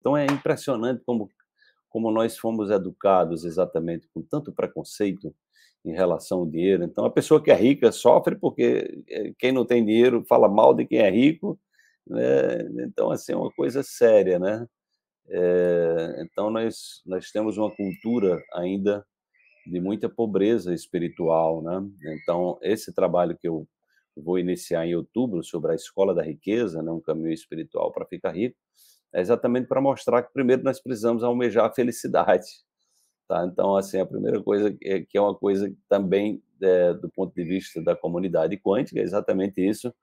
Então é impressionante como, como nós fomos educados exatamente com tanto preconceito em relação ao dinheiro. Então a pessoa que é rica sofre porque eh, quem não tem dinheiro fala mal de quem é rico. Né? Então assim é uma coisa séria, né? É, então nós nós temos uma cultura ainda de muita pobreza espiritual, né? Então esse trabalho que eu vou iniciar em outubro sobre a escola da riqueza, né, um caminho espiritual para ficar rico, é exatamente para mostrar que primeiro nós precisamos almejar a felicidade. Tá? Então, assim, a primeira coisa é, que é uma coisa também é, do ponto de vista da comunidade quântica, é exatamente isso,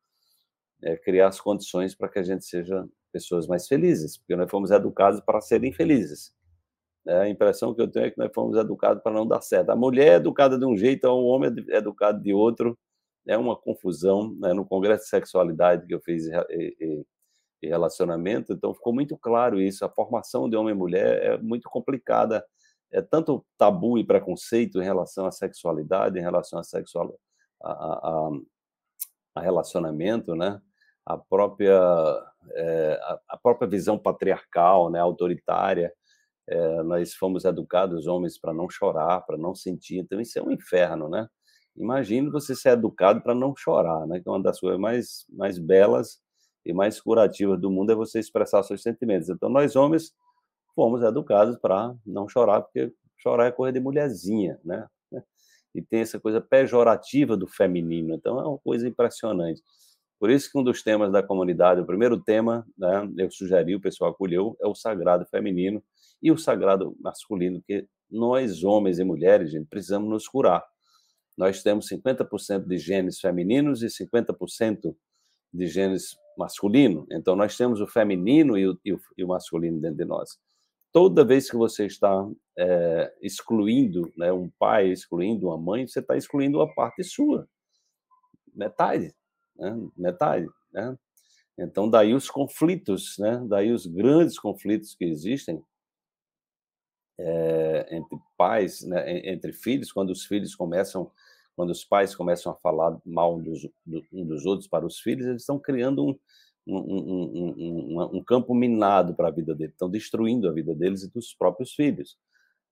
é criar as condições para que a gente seja pessoas mais felizes, porque nós fomos educados para serem felizes. É, a impressão que eu tenho é que nós fomos educados para não dar certo. A mulher é educada de um jeito, o homem é educado de outro, é uma confusão. Né? No Congresso de Sexualidade que eu fiz e, e relacionamento, então ficou muito claro isso. A formação de homem e mulher é muito complicada. É tanto tabu e preconceito em relação à sexualidade, em relação a sexual, a, a, a relacionamento, né? A própria é, a, própria visão patriarcal, né? Autoritária. É, nós fomos educados homens para não chorar, para não sentir. Então isso é um inferno, né? Imagine você ser educado para não chorar, né? Que é uma das coisas mais, mais belas e mais curativas do mundo é você expressar seus sentimentos. Então, nós homens fomos educados para não chorar, porque chorar é coisa de mulherzinha, né? E tem essa coisa pejorativa do feminino. Então, é uma coisa impressionante. Por isso que um dos temas da comunidade, o primeiro tema, né, eu sugeri, o pessoal acolheu, é o sagrado feminino e o sagrado masculino, que nós, homens e mulheres, gente, precisamos nos curar nós temos 50% de genes femininos e 50% de genes masculinos. Então, nós temos o feminino e o, e o, e o masculino dentro de nós. Toda vez que você está é, excluindo né, um pai, excluindo uma mãe, você está excluindo uma parte sua. Metade. Né? Metade. Né? Então, daí os conflitos, né? daí os grandes conflitos que existem é, entre pais, né? entre filhos, quando os filhos começam quando os pais começam a falar mal dos, um dos outros para os filhos, eles estão criando um, um, um, um campo minado para a vida deles, estão destruindo a vida deles e dos próprios filhos.